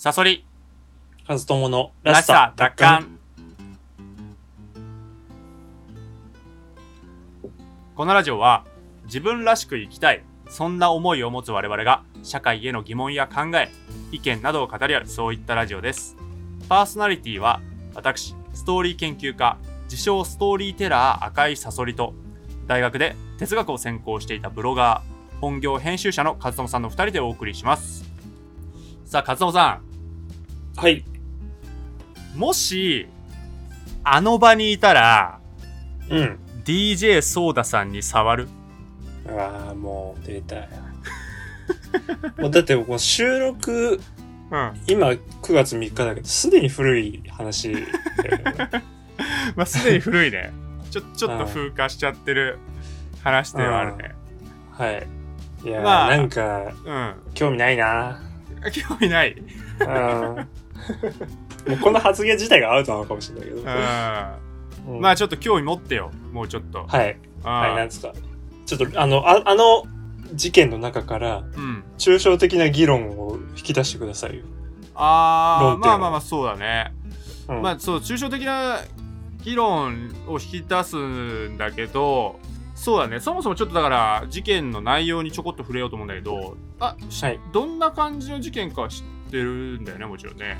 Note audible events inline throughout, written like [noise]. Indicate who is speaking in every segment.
Speaker 1: サソリ、
Speaker 2: カズトモの
Speaker 1: らしさ奪還。このラジオは自分らしく生きたい、そんな思いを持つ我々が社会への疑問や考え、意見などを語り合うそういったラジオです。パーソナリティは私、ストーリー研究家、自称ストーリーテラー赤いサソリと、大学で哲学を専攻していたブロガー、本業編集者のカズトモさんの2人でお送りします。さあ、カズトモさ
Speaker 2: はい。
Speaker 1: ん、もし、あの場にいたら、
Speaker 2: うん。
Speaker 1: DJ ソーダさんに触る
Speaker 2: うわあ、もう出たよ。[laughs] もうだってもう収録、
Speaker 1: うん。
Speaker 2: 今9月3日だけど、すでに古い話だよね。[laughs]
Speaker 1: まあ、すでに古いね。ちょ、ちょっと風化しちゃってる話ではあるね。
Speaker 2: はい。いやー、
Speaker 1: まあ
Speaker 2: なんか、
Speaker 1: うん。
Speaker 2: 興味ないな。[laughs]
Speaker 1: 興味ない。
Speaker 2: うん。もうこの発言自体がアウトなのかもしれないけど。
Speaker 1: うん。
Speaker 2: うん
Speaker 1: まあ、ちょっと興味持ってよ。もうちょっと。
Speaker 2: はい。はい、なん
Speaker 1: い。
Speaker 2: ですか。ちょっと、あの、ああの事件の中から、
Speaker 1: うん。
Speaker 2: 抽象的な議論を引き出してくださいよ。
Speaker 1: あー、
Speaker 2: 論点
Speaker 1: まあまあまあ、そうだね。
Speaker 2: うん、
Speaker 1: まあ、そう、抽象的な議論を引き出すんだけど、そうだね。そもそもちょっとだから、事件の内容にちょこっと触れようと思うんだけど、あ、し
Speaker 2: はい
Speaker 1: どんな感じの事件かは知ってるんだよね、もちろんね。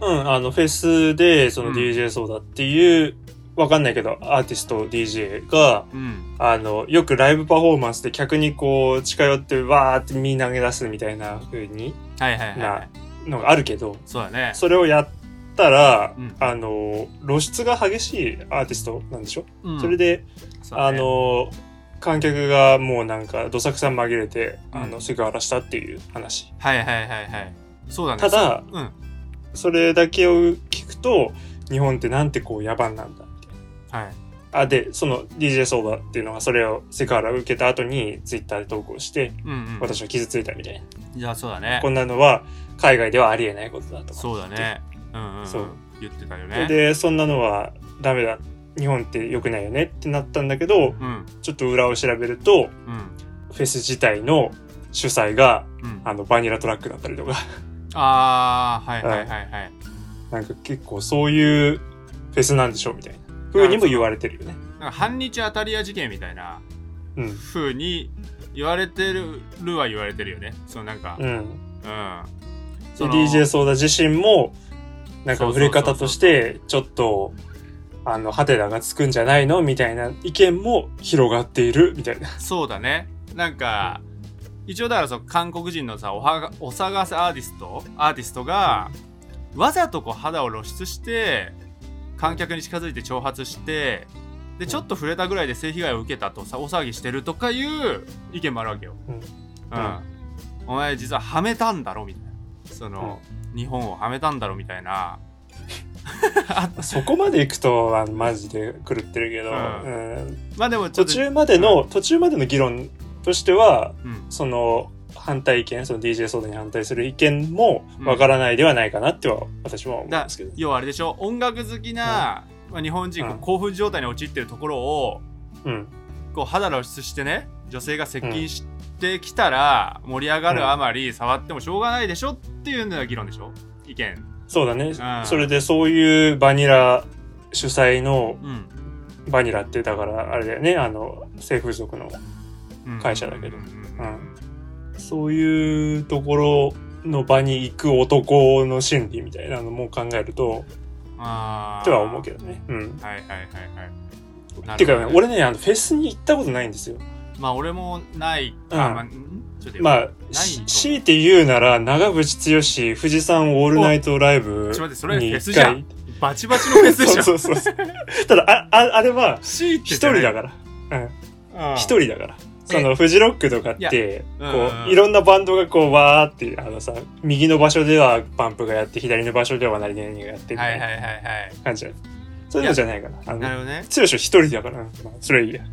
Speaker 2: うん、あの、フェスで、その
Speaker 1: うん
Speaker 2: DJ ソーダっていう、わかんないけど、アーティスト DJ が、
Speaker 1: うん。
Speaker 2: あの、よくライブパフォーマンスで客にこう、近寄ってわーって身投げ出すみたいな風に、
Speaker 1: はいはいはいはい。
Speaker 2: のがあるけど、
Speaker 1: そうだね。
Speaker 2: それをやったら、
Speaker 1: うん
Speaker 2: あの、露出が激しいアーティストなんでしょ、
Speaker 1: うん
Speaker 2: それで、
Speaker 1: ね
Speaker 2: の、観客がもうなんか、どさくさ紛れて、あ
Speaker 1: うん
Speaker 2: の、セクハラしたっていう話。
Speaker 1: はいはいはいはい。そうだね。
Speaker 2: ただ
Speaker 1: そううん。
Speaker 2: それだけを聞くと、日本ってなんてこう野蛮なんだみたいな。
Speaker 1: はい。
Speaker 2: あ、で、その DJ ソーダっていうのがそれをセクハラを受けた後にツイッターで投稿して、
Speaker 1: うんうん。
Speaker 2: 私は傷ついたみたいな。
Speaker 1: いや、そうだね
Speaker 2: こ。んなのは海外ではありえないことだとか。
Speaker 1: そうだね。うんうん、うん。
Speaker 2: そう
Speaker 1: 言ってたよね。
Speaker 2: で、そんなのはダメだ。日本って良くないよねってなったんだけど、
Speaker 1: うん。
Speaker 2: ちょっと裏を調べると、
Speaker 1: うん。
Speaker 2: フェス自体の主催が、
Speaker 1: うん。
Speaker 2: あの、バニラトラックだったりとか、
Speaker 1: あー、はいはいはいはい。
Speaker 2: なんか結構そういうフェスなんでしょみたいな風にも言われてるよね。
Speaker 1: なんか反日当たり屋事件みたいな
Speaker 2: うん。
Speaker 1: 風に言われてるは言われてるよね。そのなんか、
Speaker 2: うん。
Speaker 1: うん。
Speaker 2: DJ ソーダ自身も、なんか
Speaker 1: そうそうそうそう
Speaker 2: 触れ方として、ちょっと、あの、ハテナがつくんじゃないの？みたいな意見も広がっている、みたいな。
Speaker 1: そうだね。なんか、一応だからその韓国人のさ、おはがお探せアーティストアーティストが、わざとこう肌を露出して、観客に近づいて挑発して、で、ちょっと触れたぐらいで性被害を受けたとさ、大騒ぎしてるとかいう意見もあるわけよ。
Speaker 2: うん
Speaker 1: うん。お前実ははめたんだろみたいな。その、日本をはめたんだろみたいな。[laughs]
Speaker 2: そこまで行くと、あの、マジで狂ってるけど、
Speaker 1: うん
Speaker 2: うん
Speaker 1: まあでも
Speaker 2: 途中までの、途中までの議論としては、
Speaker 1: うん。
Speaker 2: その、反対意見、その DJ ソーダに反対する意見もわからないではないかなっては、私は思うん
Speaker 1: だ
Speaker 2: ですけど。
Speaker 1: 要はあれでしょ？音楽好きな、まあ、日本人こう
Speaker 2: うん
Speaker 1: 興奮状態に陥ってるところを
Speaker 2: うん。
Speaker 1: こう肌露出してね女性が接近してきたら盛り上がるあまり触ってもしょうがないでしょっていうのが議論でしょ？意見。
Speaker 2: そうだね。
Speaker 1: ん。
Speaker 2: それでそういうバニラ主催の
Speaker 1: うん。
Speaker 2: バニラってだからあれだよね。あの性風俗の、
Speaker 1: うん
Speaker 2: 会社だけど。
Speaker 1: うん
Speaker 2: うん、そういうところの場に行く男の心理みたいなのも考えると
Speaker 1: あー。
Speaker 2: とは思うけどね。うん、
Speaker 1: はいはいはいはい。な
Speaker 2: て
Speaker 1: るほど
Speaker 2: かね俺ねあのフェスに行ったことないんですよ。
Speaker 1: まあ俺もない
Speaker 2: うん。
Speaker 1: あまあ
Speaker 2: まあ強いて言うなら長渕剛富士山オールナイトライブ
Speaker 1: ちょっと待ってそれフ
Speaker 2: に一
Speaker 1: ェスじゃん。
Speaker 2: 回
Speaker 1: バチバチのフェスでしょ
Speaker 2: そうそうそうただあああれは一人だから。うん。
Speaker 1: ら
Speaker 2: 一人だから。そのフジロックとかって、
Speaker 1: いや
Speaker 2: こ
Speaker 1: う
Speaker 2: いろんなバンドがこう、わーって、あのさ、右の場所ではパンプがやって、左の場所では何々がやってみたいな
Speaker 1: はいはいはいはい
Speaker 2: 感じそういうのじゃないから。あの、
Speaker 1: なるほどね
Speaker 2: 剛一人だから、うんまあ、それはいいや。
Speaker 1: い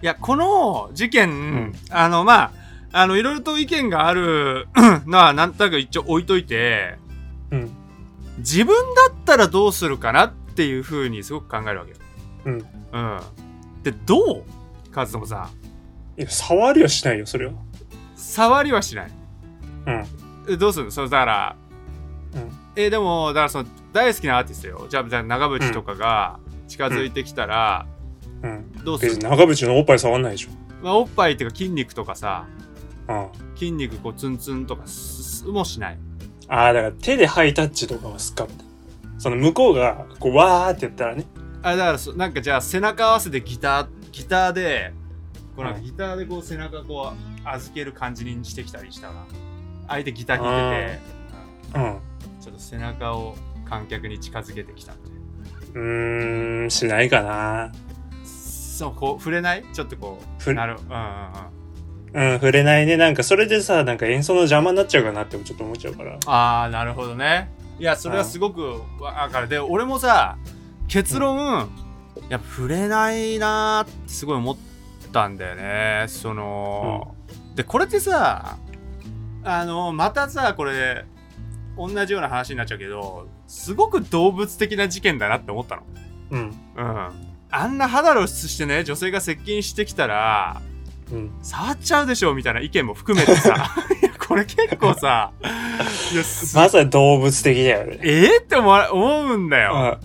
Speaker 1: や、この事件、
Speaker 2: ん
Speaker 1: あの、まあ、あの、いろいろと意見があるのは、なんとなく一応置いといて、
Speaker 2: うん。
Speaker 1: 自分だったらどうするかなっていうふうにすごく考えるわけよ。
Speaker 2: うん。
Speaker 1: うん。で、どうカズトモさん？
Speaker 2: いや、触りはしないよ、それは。
Speaker 1: 触りはしない。
Speaker 2: うん。
Speaker 1: えどうする？のそう、だから、えーでもだからその大好きなアーティストよじゃあじゃあ長渕とかが近づいてきたら、
Speaker 2: うん。
Speaker 1: どうする？
Speaker 2: 長渕のおっぱい触んないでしょ。
Speaker 1: まあ、おっぱいっていうか筋肉とかさ
Speaker 2: うん。
Speaker 1: 筋肉こうツンツンとかすすもしない
Speaker 2: ああ、だから手でハイタッチとかはすっかも。その向こうが、こう、わーって言ったらね。
Speaker 1: あだからそなんかじゃあ背中合わせてギターギターでこうなんか
Speaker 2: うん
Speaker 1: ギターでこう背中こう預ける感じにしてきたりしたら相手ギター弾いてて、
Speaker 2: うん。
Speaker 1: うん。ちょっと背中を観客に近づけてきたみたいな。
Speaker 2: うーん、しないかな。
Speaker 1: そうこう触れない？ちょっとこう
Speaker 2: ふ
Speaker 1: なる。うんうんうん。
Speaker 2: うん、触れないね。なんかそれでさ、なんか演奏の邪魔になっちゃうかなってちょっと思っちゃうから。
Speaker 1: ああなるほどね。いやそれはすごくわかる。で俺もさ結論、やっぱ触れないなーってすごい思ったんだよねその、でこれってさあのまたさこれ同じような話になっちゃうけどすごく動物的な事件だなって思ったの
Speaker 2: うん。
Speaker 1: うんあんな肌露出してね女性が接近してきたら
Speaker 2: うん。
Speaker 1: 触っちゃうでしょみたいな意見も含めてさ [laughs] これ結構さ [laughs]
Speaker 2: まさに動物的だよね。
Speaker 1: えー、って思うんだよ。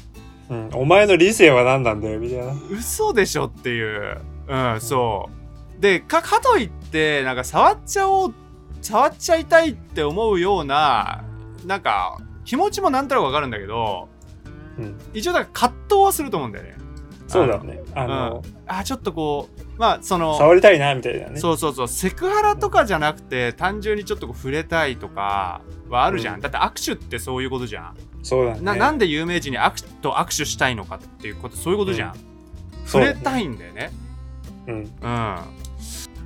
Speaker 2: うん。お前の理性は何なんだよ、みたいな。
Speaker 1: 嘘でしょっていう。うん、そう。で、か、かといって、なんか触っちゃおう、触っちゃいたいって思うような、なんか、気持ちもなんとなくわかるんだけど、
Speaker 2: うん。
Speaker 1: 一応だから葛藤はすると思うんだよね。
Speaker 2: そうだね。あの、
Speaker 1: あ、ちょっとこう、まあ、その、
Speaker 2: 触りたいな、みたいなね。
Speaker 1: そうそうそう、セクハラとかじゃなくて、単純にちょっとこう触れたいとかはあるじゃん。
Speaker 2: うん
Speaker 1: だって握手ってそういうことじゃん。
Speaker 2: そうだね。
Speaker 1: ななんで有名人に握手と握手したいのかっていうことそういうことじゃん、
Speaker 2: そうだね
Speaker 1: 触れたいんだよね
Speaker 2: うん。
Speaker 1: うん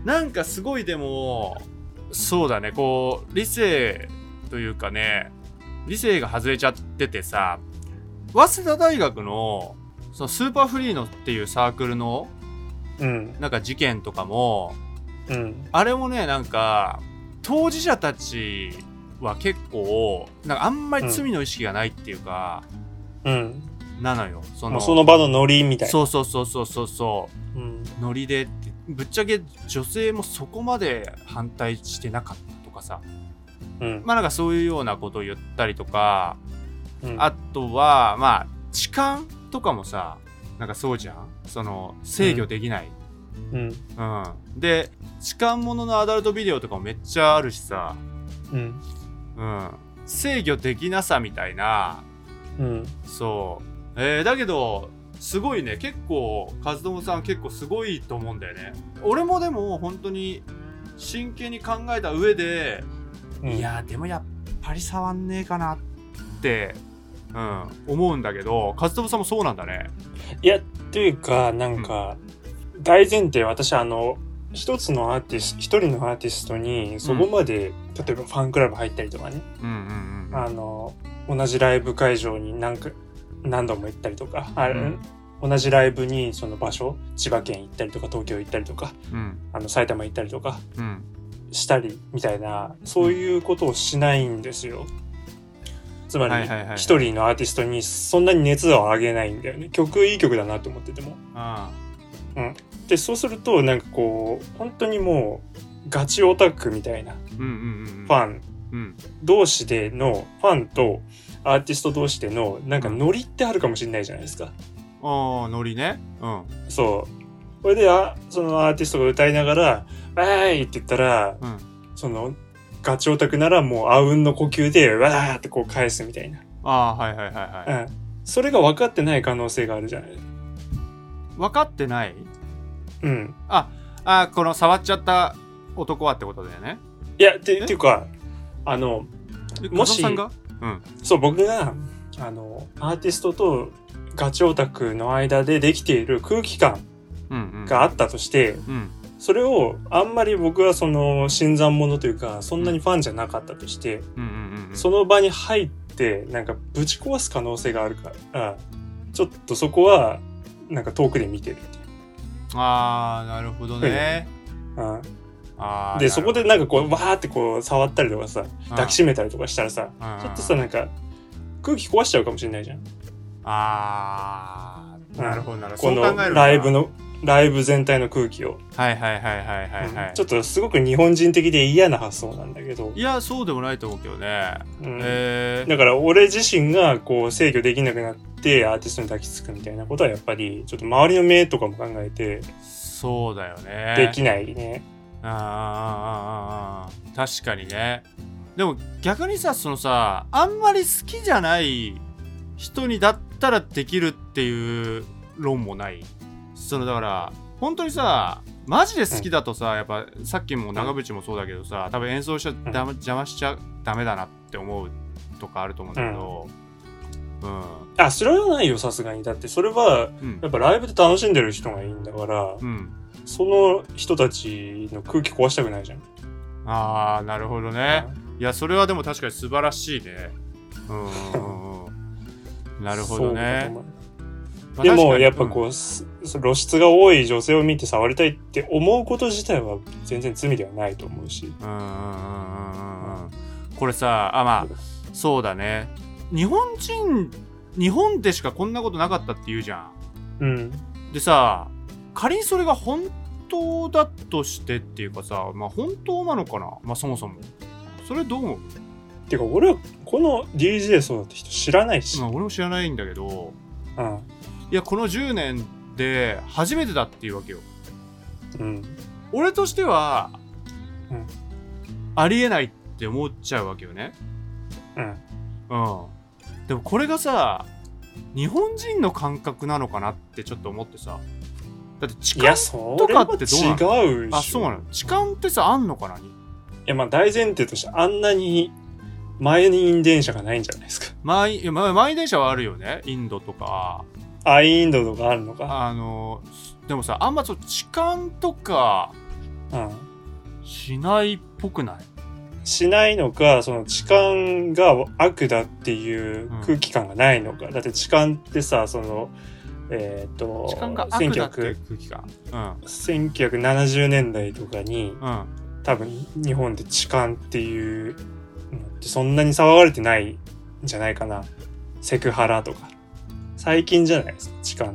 Speaker 1: なんかすごいでもそうだねこう理性というかね理性が外れちゃっててさ早稲田大学のそのスーパーフリーのっていうサークルの
Speaker 2: うん。
Speaker 1: なんか事件とかも
Speaker 2: うん。
Speaker 1: あれもねなんか当事者たちは結構なんかあんまり罪の意識がないっていうか、
Speaker 2: うん。
Speaker 1: なのよ。そ
Speaker 2: もうその場のノリみたいな。
Speaker 1: そうそうそうそうそうそ
Speaker 2: う。
Speaker 1: ノリでってぶっちゃけ女性もそこまで反対してなかったとかさ。
Speaker 2: うん。
Speaker 1: まあなんかそういうようなことを言ったりとか。
Speaker 2: うん。
Speaker 1: あとはまあ痴漢とかもさなんかそうじゃん。その制御できない、
Speaker 2: うん。
Speaker 1: うん。で痴漢もののアダルトビデオとかもめっちゃあるしさ、
Speaker 2: うん。
Speaker 1: うん、制御できなさみたいな。
Speaker 2: うん。
Speaker 1: そう。えー、だけど、すごいね、結構、和友さん結構すごいと思うんだよね。俺もでも本当に真剣に考えた上で、
Speaker 2: うん。
Speaker 1: いやーでもやっぱり触んねえかなって、うん、思うんだけど、和友さんもそうなんだね。
Speaker 2: いや、というか、なんか、大前提、私、あの、一つのアーティスト、一人のアーティストに、そこまで、例えばファンクラブ入ったりとかね、
Speaker 1: うんうんうん。
Speaker 2: あの、同じライブ会場に何か、何度も行ったりとか、あ
Speaker 1: うん
Speaker 2: 同じライブにその場所、千葉県行ったりとか、東京行ったりとか、
Speaker 1: うん
Speaker 2: あの、埼玉行ったりとか、
Speaker 1: うん。
Speaker 2: したりみたいなそういうことをしないんですよ。つまり一人のアーティストにそんなに熱を上げないんだよね。曲いい曲だなと思ってても。
Speaker 1: あ
Speaker 2: でそうするとなんかこう本当にもうガチオタクみたいな
Speaker 1: うんうんうん。
Speaker 2: ファン
Speaker 1: うん。
Speaker 2: 同士でのファンとアーティスト同士でのなんかノリってあるかもしれないじゃないですか。
Speaker 1: ああ、ノリね。うん。
Speaker 2: そう。これであそのアーティストが歌いながら「わーい!」って言ったら
Speaker 1: うん。
Speaker 2: そのガチオタクならもうあうんの呼吸でわーってこう返すみたいな。
Speaker 1: ああ、はいはいはいはい。
Speaker 2: うん。それが分かってない可能性があるじゃない。
Speaker 1: 分かってない？
Speaker 2: うん。
Speaker 1: あ、あこの触っちゃった男はってことだよね。
Speaker 2: いや、て、
Speaker 1: え？
Speaker 2: っていうか、あの、もし
Speaker 1: さんが？うん。
Speaker 2: そう、僕が、あの、アーティストとガチオタクの間でできている空気感
Speaker 1: うんうん。
Speaker 2: があったとして、
Speaker 1: うん。
Speaker 2: それをあんまり僕はその新参者というか、そんなにファンじゃなかったとして、
Speaker 1: うんうんうんうん。
Speaker 2: その場に入って、なんかぶち壊す可能性があるから、ちょっとそこは、なんか遠くで見てる。
Speaker 1: ああ、なるほどね。
Speaker 2: うん。で、そこでなんかこう、
Speaker 1: う、
Speaker 2: わーってこう、触ったりとかさ、抱きしめたりとかしたらさ、ちょっとさ、なんか、空気壊しちゃうかもしれないじゃん。
Speaker 1: ああ、なるほどなるほど。
Speaker 2: このライブの、ライブ全体の空気を、
Speaker 1: はいはいはいはいはいはい、
Speaker 2: うん。ちょっとすごく日本人的で嫌な発想なんだけど、
Speaker 1: いやそうでもないと思うけどね、
Speaker 2: うん。
Speaker 1: えー、
Speaker 2: だから俺自身がこう制御できなくなってアーティストに抱きつくみたいなことはやっぱりちょっと周りの目とかも考えて
Speaker 1: そうだよね。
Speaker 2: できないね。
Speaker 1: あー確かにねでも逆にさそのさあんまり好きじゃない人にだったらできるっていう論もないそのだから本当にさマジで好きだとさ、やっぱさっきも長渕もそうだけどさ多分演奏しちゃ邪魔しちゃダメだなって思うとかあると思うんだけどうん
Speaker 2: あ、それはないよ、さすがに。だってそれは
Speaker 1: うん。
Speaker 2: やっぱライブで楽しんでる人がいいんだから、
Speaker 1: うん。
Speaker 2: その人たちの空気壊したくないじゃん。
Speaker 1: ああなるほどね。いやそれはでも確かに素晴らしいね。うんうんうんなるほどね。
Speaker 2: でもやっぱこう、す露出が多い女性を見て触りたいって思うこと自体は全然罪ではないと思うし。
Speaker 1: うんうんうんうんうんうん。これさあまあそうだね日本人日本でしかこんなことなかったって言うじゃん
Speaker 2: うん。
Speaker 1: でさ仮にそれが本当だとしてっていうかさまあ本当なのかな？まあそもそもそれどう思う、
Speaker 2: てか俺はこの DJ そうだって人知らないし。
Speaker 1: まあ、俺も知らないんだけど
Speaker 2: うん。
Speaker 1: いやこの10年で初めてだっていうわけよ
Speaker 2: うん。
Speaker 1: 俺としては、
Speaker 2: うん
Speaker 1: ありえないって思っちゃうわけよね
Speaker 2: うん。
Speaker 1: うんでもこれがさ日本人の感覚なのかなってちょっと思ってさだって痴漢
Speaker 2: そ
Speaker 1: とかってどうなの？
Speaker 2: 違うし。
Speaker 1: あそうなの？痴漢ってさあんのかな？い
Speaker 2: や、まあ大前提としてあんなに満員電車がないんじゃないですか。
Speaker 1: 満員満員電車はあるよねインドとか
Speaker 2: アインドとかあるのか。
Speaker 1: あのでもさあんまそう痴漢とか
Speaker 2: うん。
Speaker 1: しないっぽくない？
Speaker 2: しないのか、その痴漢が悪だっていう空気感がないのか。だって痴漢ってさ、その、えっ、と、
Speaker 1: 痴漢が悪だっていう
Speaker 2: 1900
Speaker 1: 空気感
Speaker 2: 1970年代とかに
Speaker 1: うんうん
Speaker 2: 多分日本で痴漢っていうのってそんなに騒がれてないんじゃないかな。セクハラとか。最近じゃないですか。痴漢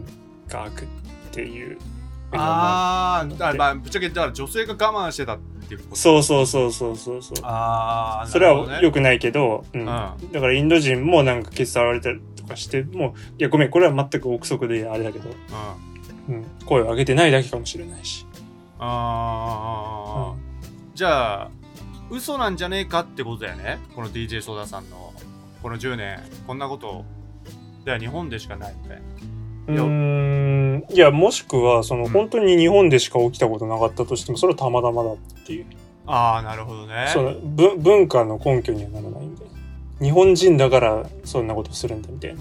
Speaker 2: が悪っていう。
Speaker 1: あーだ
Speaker 2: で。
Speaker 1: まあぶっちゃけだから女性が我慢してたっていうこと。
Speaker 2: そうそうそうそうそうそう。
Speaker 1: ああ
Speaker 2: それは良くないけど、うん。
Speaker 1: ん。
Speaker 2: だからインド人もなんかケツ触られたりとかしてもいやごめんこれは全く憶測であれだけど、
Speaker 1: うん。
Speaker 2: うん、声を上げてないだけかもしれないし、
Speaker 1: あーじゃあ嘘なんじゃねえかってことだよね？この DJ ソーダさんの。この10年こんなこと。では日本でしかないみたいな
Speaker 2: うーん。いやもしくはその
Speaker 1: うん。
Speaker 2: 本当に日本でしか起きたことなかったとしてもそれはたまたまだっていう。
Speaker 1: ああなるほどね。
Speaker 2: そのぶ文化の根拠にはならないんで日本人だからそんなことするんだみたいな。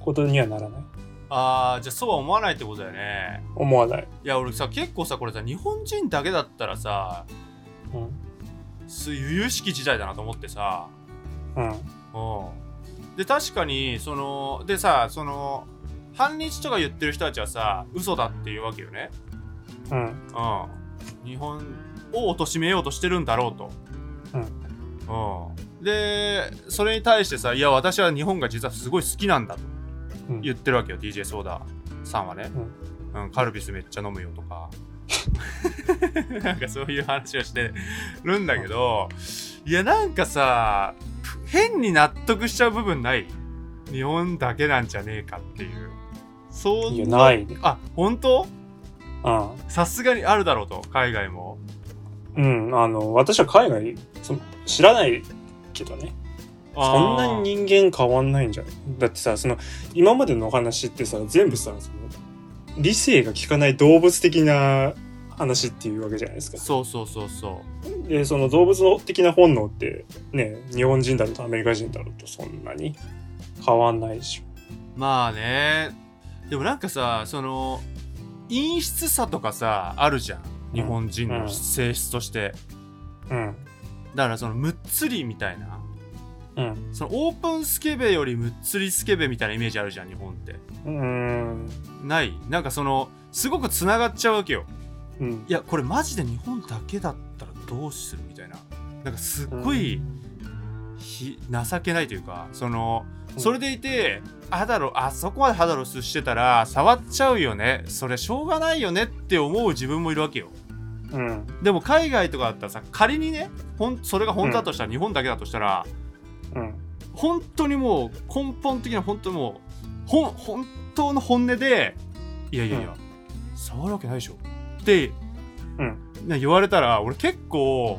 Speaker 2: ことにはならない。
Speaker 1: ああじゃあそうは思わないってことだよね。
Speaker 2: 思わない、
Speaker 1: いや俺さ結構さこれさ日本人だけだったらさ
Speaker 2: うん。
Speaker 1: す由々しき時代だなと思ってさ。
Speaker 2: うん。
Speaker 1: うん。で確かにそのでさその反日とか言ってる人たちはさ嘘だっていうわけよね。
Speaker 2: うん。
Speaker 1: うん。日本を貶めようとしてるんだろうと。
Speaker 2: うん。
Speaker 1: うん。でそれに対してさいや私は日本が実はすごい好きなんだと
Speaker 2: うん。
Speaker 1: 言ってるわけよ DJ ソーダさんはね、うん。カルピスめっちゃ飲むよとか。[laughs] なんかそういう話をしてるんだけどいやなんかさ変に納得しちゃう部分ない。日本だけなんじゃねえかっていうそん
Speaker 2: いやない。ね
Speaker 1: あ本当？
Speaker 2: うん。
Speaker 1: さすがにあるだろうと海外も。
Speaker 2: うん、あの、私は海外そ知らないけどね。そんなに人間変わんないんじゃない？だってさ、その、今までのお話ってさ、全部さ、その、理性が効かない動物的な話っていうわけじゃないですか。
Speaker 1: そうそうそうそう。
Speaker 2: で、その動物的な本能って、ね、日本人だろうとアメリカ人だろうとそんなに変わんないでしょ。
Speaker 1: まあねでもなんかさその陰湿さとかさあるじゃん。日本人の性質として、
Speaker 2: うん。
Speaker 1: だからそのむっつりみたいな。
Speaker 2: うん。
Speaker 1: そのオープンスケベよりむっつりスケベみたいなイメージあるじゃん日本って。
Speaker 2: うーん。
Speaker 1: ない？なんかそのすごくつながっちゃうわけよ。
Speaker 2: うん。
Speaker 1: いやこれマジで日本だけだったらどうするみたいな。なんかすっごいひ情けないというかそのそれでいて肌のあそこまで肌露出してたら触っちゃうよね。それしょうがないよね。って思う自分もいるわけよ。
Speaker 2: うん。
Speaker 1: でも海外とかだったらさ仮にねほんそれが本当だとしたら、日本だけだとしたら
Speaker 2: うん。
Speaker 1: 本当にもう根本的な本当にもうほん本当の本音でいやいやいや、触るわけないでしょ。って、
Speaker 2: うん。
Speaker 1: ね、言われたら俺結構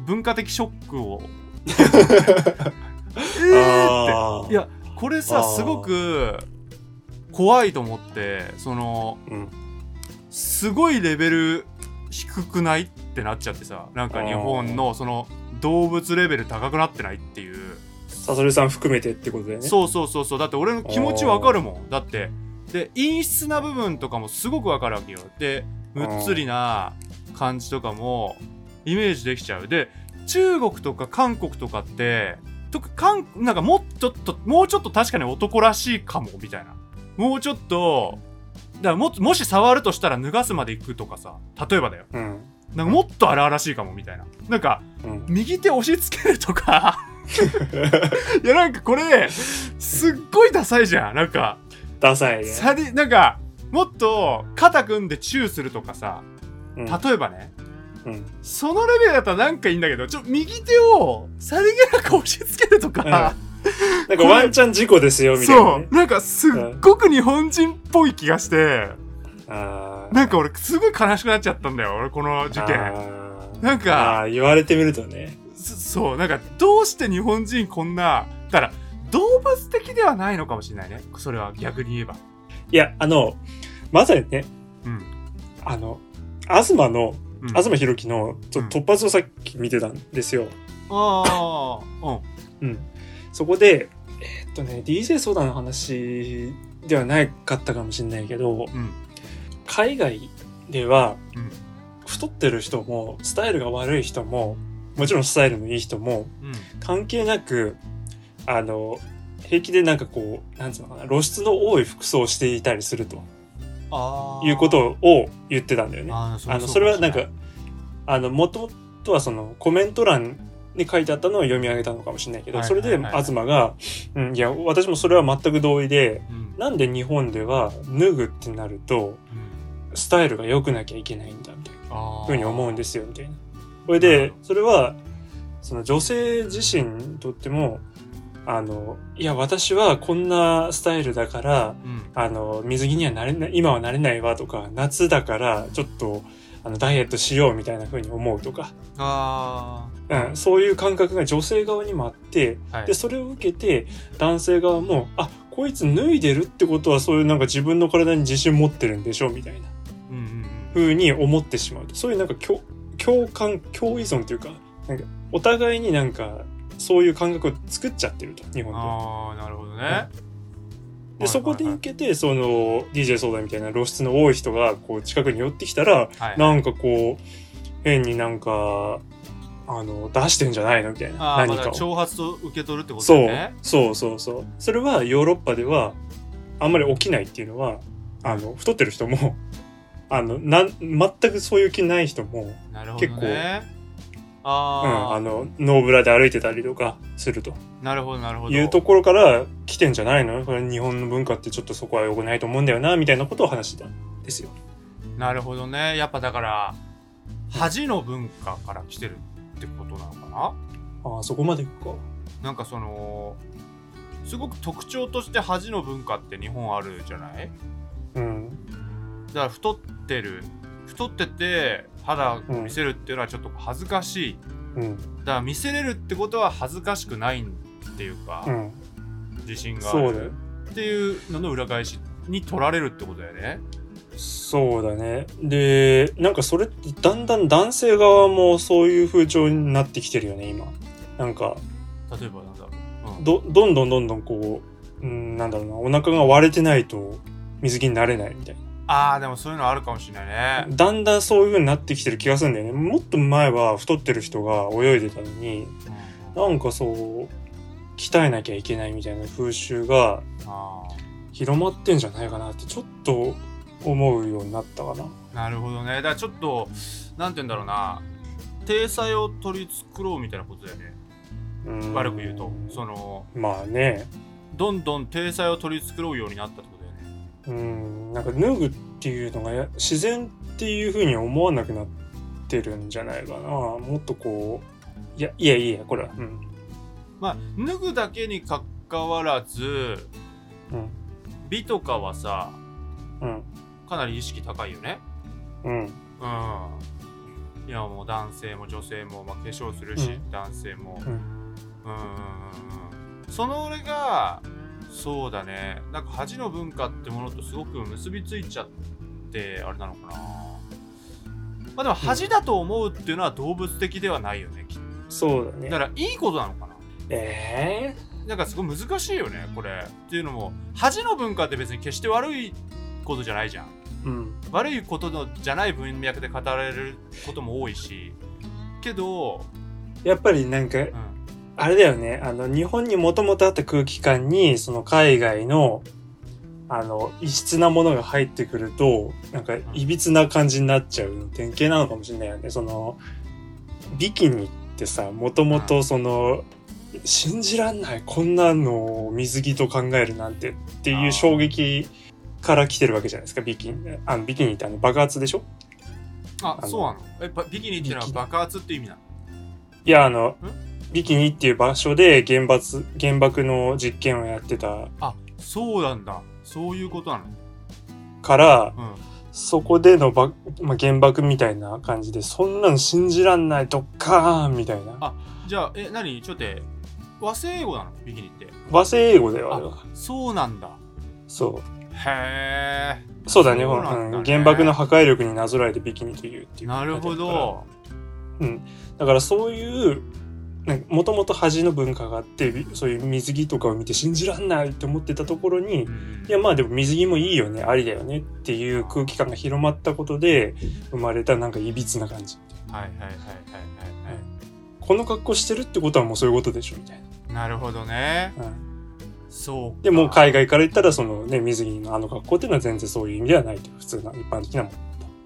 Speaker 1: 文化的ショックを [laughs] [laughs] えーって。いやこれさすごく怖いと思ってその
Speaker 2: うん。
Speaker 1: すごいレベル低くないってなっちゃってさなんか日本のその動物レベル高くなってないっていう。
Speaker 2: サソリさん含めてってことだよね。
Speaker 1: そうそうそうそう。だって俺の気持ちわかるもん。だって。で陰湿な部分とかもすごくわかるわけよ。でむっつりな感じとかもイメージできちゃう。で中国とか韓国とかってとかんなんかもっとともうちょっと確かに男らしいかもみたいな。もうちょっとだからももし触るとしたら脱がすまで行くとかさ例えばだよ。
Speaker 2: うん。
Speaker 1: なんかもっと荒々しいかもみたいな。なんか
Speaker 2: うん。
Speaker 1: 右手押し付けるとか。[laughs] いやなんかこれすっごいダサいじゃん。なんか
Speaker 2: ダサいね。
Speaker 1: さりなんかもっと肩組んでチューするとかさ
Speaker 2: うん。
Speaker 1: 例えばね
Speaker 2: うん。
Speaker 1: そのレベルだったらなんかいいんだけどちょ右手をさりげなく押し付けるとか、
Speaker 2: なんかワンチャン事故ですよみたいなね。
Speaker 1: そう。なんかすっごく日本人っぽい気がして。
Speaker 2: あー。
Speaker 1: なんか俺すごい悲しくなっちゃったんだよ俺この事件。なんか
Speaker 2: 言われてみるとね。
Speaker 1: そそう。なんかどうして日本人こんなだから動物的ではないのかもしれないね。それは逆に言えば。
Speaker 2: いやあのまさにね
Speaker 1: うん。
Speaker 2: あの東の
Speaker 1: うん。
Speaker 2: 東博樹のちょ
Speaker 1: うん。
Speaker 2: 突発をさっき見てたんですよ、
Speaker 1: ああうん。
Speaker 2: うん、そこでえーっとね DJ 相談の話ではないかったかもしれないけど
Speaker 1: うん。
Speaker 2: 海外では、
Speaker 1: うん。
Speaker 2: 太ってる人もスタイルが悪い人ももちろんスタイルのいい人も
Speaker 1: うん。
Speaker 2: 関係なくあの平気でなんかこうなんつうのかな露出の多い服装をしていたりするということを言ってたんだよね。
Speaker 1: あ
Speaker 2: のそれはなんか
Speaker 1: う
Speaker 2: あの元々はそのコメント欄に書いてあったのを読み上げたのかもしれないけど、
Speaker 1: はい
Speaker 2: それで東が、うん、いや私もそれは全く同意で
Speaker 1: ん。
Speaker 2: なんで日本では脱ぐってなると
Speaker 1: うん。
Speaker 2: スタイルが良くなきゃいけないんだみたいな。ふうに思うんですよみたいな。それでそれはその女性自身にとってもあのいや私はこんなスタイルだから
Speaker 1: うん。
Speaker 2: あの水着にはなれない今はなれないわとか夏だからちょっとあのダイエットしようみたいな風に思うとか、
Speaker 1: あ
Speaker 2: うん、そういう感覚が女性側にもあって
Speaker 1: ーはい。
Speaker 2: でそれを受けて男性側もあこいつ脱いでるってことはそういうなんか自分の体に自信持ってるんでしょみたいな。
Speaker 1: うんうん
Speaker 2: 風に思ってしまうそういうなんか共共感共依存というかなんかお互いになんかそういう感覚を作っちゃってると日
Speaker 1: うん
Speaker 2: 本では。
Speaker 1: ああなるほどね。
Speaker 2: でそこで受けてその DJ 相談みたいな露出の多い人がこう近くに寄ってきたら
Speaker 1: はい
Speaker 2: なんかこう変になんかあの出してんじゃないのみたいな何かを。
Speaker 1: だ挑発と受け取るってことだ
Speaker 2: そうそうそうそう。それはヨーロッパではあんまり起きないっていうのはあの太ってる人もあのなん全くそういう気ない人も、
Speaker 1: なるほど
Speaker 2: 結構
Speaker 1: ね
Speaker 2: うん、
Speaker 1: ああ、
Speaker 2: あのノーブラで歩いてたりとかすると。
Speaker 1: なるほどなるほど。
Speaker 2: いうところから来てんじゃないの？これ日本の文化ってちょっとそこは良くないと思うんだよなみたいなことを話してたんですよ。
Speaker 1: なるほどね。やっぱだから恥の文化から来てるってことなのかな？
Speaker 2: ああそこまでいくか。
Speaker 1: なんかそのすごく特徴として恥の文化って日本あるじゃない？
Speaker 2: うん。
Speaker 1: だから太ってる太ってて肌を見せるっていうのはちょっと恥ずかしい、
Speaker 2: うん。
Speaker 1: だから見せれるってことは恥ずかしくないっていうか、
Speaker 2: うん。
Speaker 1: 自信がある。っていうのの裏返しに取られるってことだよね。
Speaker 2: そうだね。で、なんかそれってだんだん男性側もそういう風潮になってきてるよね、今。なんか、
Speaker 1: 例えばなんだろう、うん、
Speaker 2: ど、どんどんどんどんこう、うん、なんだろうな、お腹が割れてないと水着になれないみたい
Speaker 1: あーでもそういうのあるかもしれない
Speaker 2: な。
Speaker 1: ね、
Speaker 2: だんだんそういう風になってきてる気がするんだよね。もっと前は太ってる人が泳いでたのに、
Speaker 1: うん
Speaker 2: なんかそう、鍛えなきゃいけないみたいな風習が
Speaker 1: あ
Speaker 2: 広まってんじゃないかなってちょっと思うようになったかな。
Speaker 1: ーなるほどねだからちょっとなんて言うんだろうな体裁を取り繕うみたいなことだよね
Speaker 2: うん
Speaker 1: 悪く言うとその
Speaker 2: まあね。
Speaker 1: どんどん体裁を取り繕うようになったってこと
Speaker 2: うん。なんか脱ぐっていうのがや自然っていうふうに思わなくなってるんじゃないかな。もっとこういやいやいやこれは。うん。
Speaker 1: まあ脱ぐだけにかかわらず
Speaker 2: うん。
Speaker 1: 美とかはさ
Speaker 2: うん。
Speaker 1: かなり意識高いよね。
Speaker 2: うん。
Speaker 1: うん。いやもう男性も女性も、まあ、化粧するし、
Speaker 2: うん。
Speaker 1: 男性も。
Speaker 2: うん。
Speaker 1: うんうんうんうん。その俺がそうだね。なんか恥の文化ってものとすごく結びついちゃってあれなのかな。まあでも恥だと思うっていうのは動物的ではないよねきっ
Speaker 2: そうだね。
Speaker 1: とだからいいことなのかな。
Speaker 2: え
Speaker 1: なんかすごい難しいよねこれ。っていうのも恥の文化って別に決して悪いことじゃないじゃん。
Speaker 2: えうん。
Speaker 1: 悪いことのじゃない文脈で語られることも多いし。けど、
Speaker 2: やっぱりなんか
Speaker 1: うん、
Speaker 2: あれだよね。あの日本にもともとあった空気感にその海外のあの異質なものが入ってくるとなんかいびつな感じになっちゃう典型なのかもしれないよね。そのビキニってさもともとその信じらんないこんなのを水着と考えるなんてっていう衝撃から来てるわけじゃないですかビキニ。あのビキニってあの爆発でしょ？あ
Speaker 1: そうなの？えばビキニってのは爆発って意味なの？
Speaker 2: いやあのビキニっていう場所で原発原爆の実験をやってた。
Speaker 1: あそうなんだ。そういうことなの？
Speaker 2: から
Speaker 1: うん。
Speaker 2: そこでのば、まあ、原爆みたいな感じでそんなの信じらんないドッカーンみたいな。
Speaker 1: あじゃあえ何？ちょっと和製英語なの？ビキニって。
Speaker 2: 和製英語だよ。あれは
Speaker 1: あそうなんだ。
Speaker 2: そう。
Speaker 1: へえ
Speaker 2: そうだね
Speaker 1: そうなんだね。
Speaker 2: うん。原爆の破壊力になぞらえてビキニというっていう
Speaker 1: なるほど。
Speaker 2: だからそういうもともと恥の文化があってびそういう水着とかを見て信じらんないって思ってたところに
Speaker 1: うん。
Speaker 2: いやまあでも水着もいいよねありだよねっていう空気感が広まったことで生まれたなんかいびつな感じ
Speaker 1: はいはいはいはいはい
Speaker 2: この格好してるってことはもうそういうことでしょみたい
Speaker 1: はいなるほどね。
Speaker 2: な、うん、
Speaker 1: そうか。
Speaker 2: でもう海外から言ったらそのね水着のあの格好っていうのは全然そういう意味ではないと普通な一般的なもの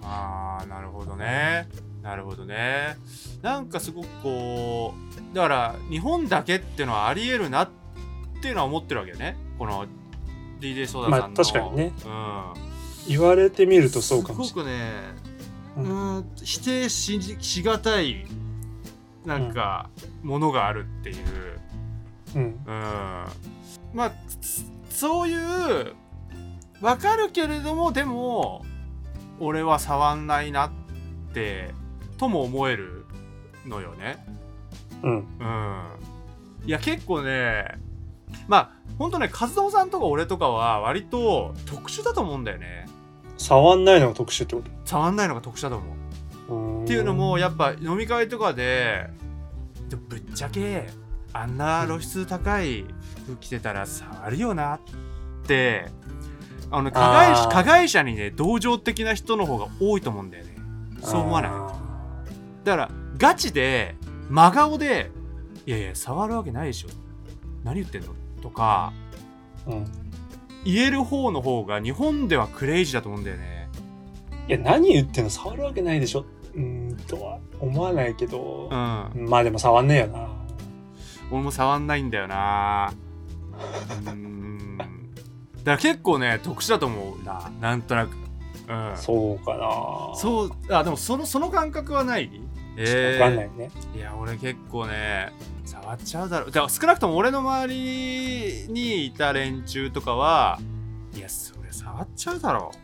Speaker 1: ああなるほどねなるほどね。なんかすごくこうだから日本だけっていうのはありえるなっていうのは思ってるわけよね。この DJ ソーダさんの、
Speaker 2: まあ確かにね。
Speaker 1: うん。
Speaker 2: 言われてみるとそうかもし
Speaker 1: すごくね
Speaker 2: う
Speaker 1: うんん否定ししがたいなんかものがあるっていう、
Speaker 2: れない、
Speaker 1: うん、まあつそういうわかるけれどもでも俺は触んないなってとも思えるのよね。
Speaker 2: うん。うん。
Speaker 1: うんいや結構ねまあほんとね和友さんとか俺とかは割と特殊だと思うんだよね。
Speaker 2: 触んないのが特殊ってこ
Speaker 1: 触んないのが特殊だと思う。っていうのもやっぱ飲み会とかででもぶっちゃけあんな露出高い服着てたら触るよなってあの加害加害者にね同情的な人の方が多いと思うんだよね。そう思わない？
Speaker 2: あ
Speaker 1: だからガチで真顔で「いやいや触るわけないでしょ。何言ってんの?」とか
Speaker 2: ーうん。
Speaker 1: 言える方の方が日本ではクレイジーだと思うんだよね。
Speaker 2: いや何言ってんの？触るわけないでしょ。うーんとは思わないけど。
Speaker 1: う、ん。
Speaker 2: まあでも触んねえよな。
Speaker 1: 俺も触んないんだよな。うーん。だから結構ね特殊だと思うな。なんとなく。うん。
Speaker 2: そうかな。
Speaker 1: そうあでもそのその感覚はない？
Speaker 2: ちょっとわかんないね、
Speaker 1: いや俺結構ね触っちゃうだろう。だから少なくとも俺の周りにいた連中とかはいやそれ触っちゃうだろう。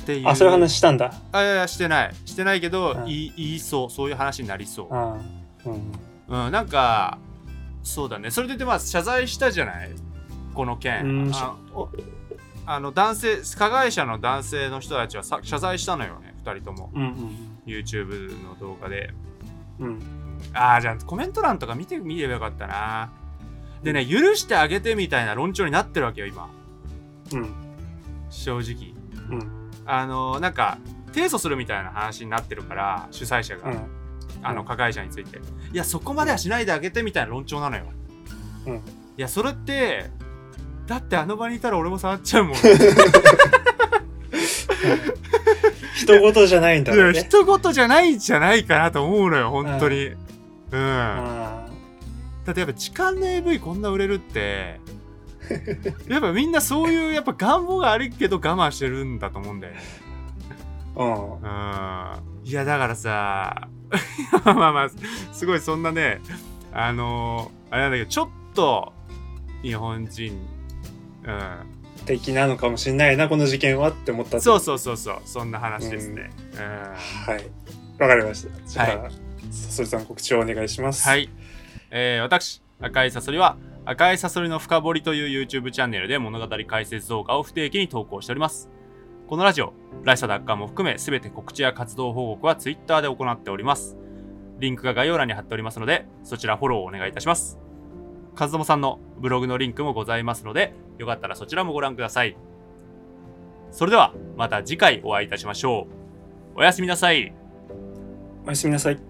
Speaker 1: っていう。
Speaker 2: あそういう話したんだ。
Speaker 1: あいやいやしてない。してないけど、
Speaker 2: うん。
Speaker 1: 言い言いそう。そういう話になりそう。
Speaker 2: うん。
Speaker 1: うん、なんかそうだね。それで言ってまあ謝罪したじゃない？この件、
Speaker 2: うん。
Speaker 1: あおあの男性加害者の男性の人たちはさ謝罪したのよね。2人とも。
Speaker 2: うん
Speaker 1: YouTube の動画で。
Speaker 2: うん。うん
Speaker 1: ああじゃあコメント欄とか見てみればよかったな。でね許してあげてみたいな論調になってるわけよ今。
Speaker 2: うん。
Speaker 1: 正直。
Speaker 2: うん。
Speaker 1: あのなんか提訴するみたいな話になってるから主催者が、
Speaker 2: うん。
Speaker 1: あの加害者について。いやそこまではしないであげてみたいな論調なのよ、
Speaker 2: うん。
Speaker 1: いやそれってだってあの場にいたら俺も触っちゃうもん。い [laughs]
Speaker 2: 人事じゃないんだろうね
Speaker 1: や人事じゃないんじゃないかなと思うのよ本当に。うん、
Speaker 2: あ
Speaker 1: だってやっぱ痴漢の AV こんな売れるってやっぱみんなそういうやっぱ願望があるけど我慢してるんだと思うんだよね。
Speaker 2: うん。
Speaker 1: うん。いやだからさ [laughs] まあまあすごいそんなねあのあれなんだけどちょっと日本人うん
Speaker 2: 的なのかもしれないな、この事件はって思った。
Speaker 1: そうそうそうそうそんな話ですね、うん
Speaker 2: はい。わかりました。じゃあ、
Speaker 1: は
Speaker 2: さそりさん告知をお願いします。
Speaker 1: は。い、えー私赤いサソリは赤いサソリの深掘りという YouTube チャンネルで物語解説動画を不定期に投稿しておりますこのラジオライサ奪還も含め全て告知や活動報告は Twitter で行っておりますリンクが概要欄に貼っておりますのでそちらフォローをお願いいたします和友さんのブログのリンクもございますのでよかったらそちらもご覧ください。それではまた次回お会いいたしましょう。おやすみなさい。
Speaker 2: おやすみなさい。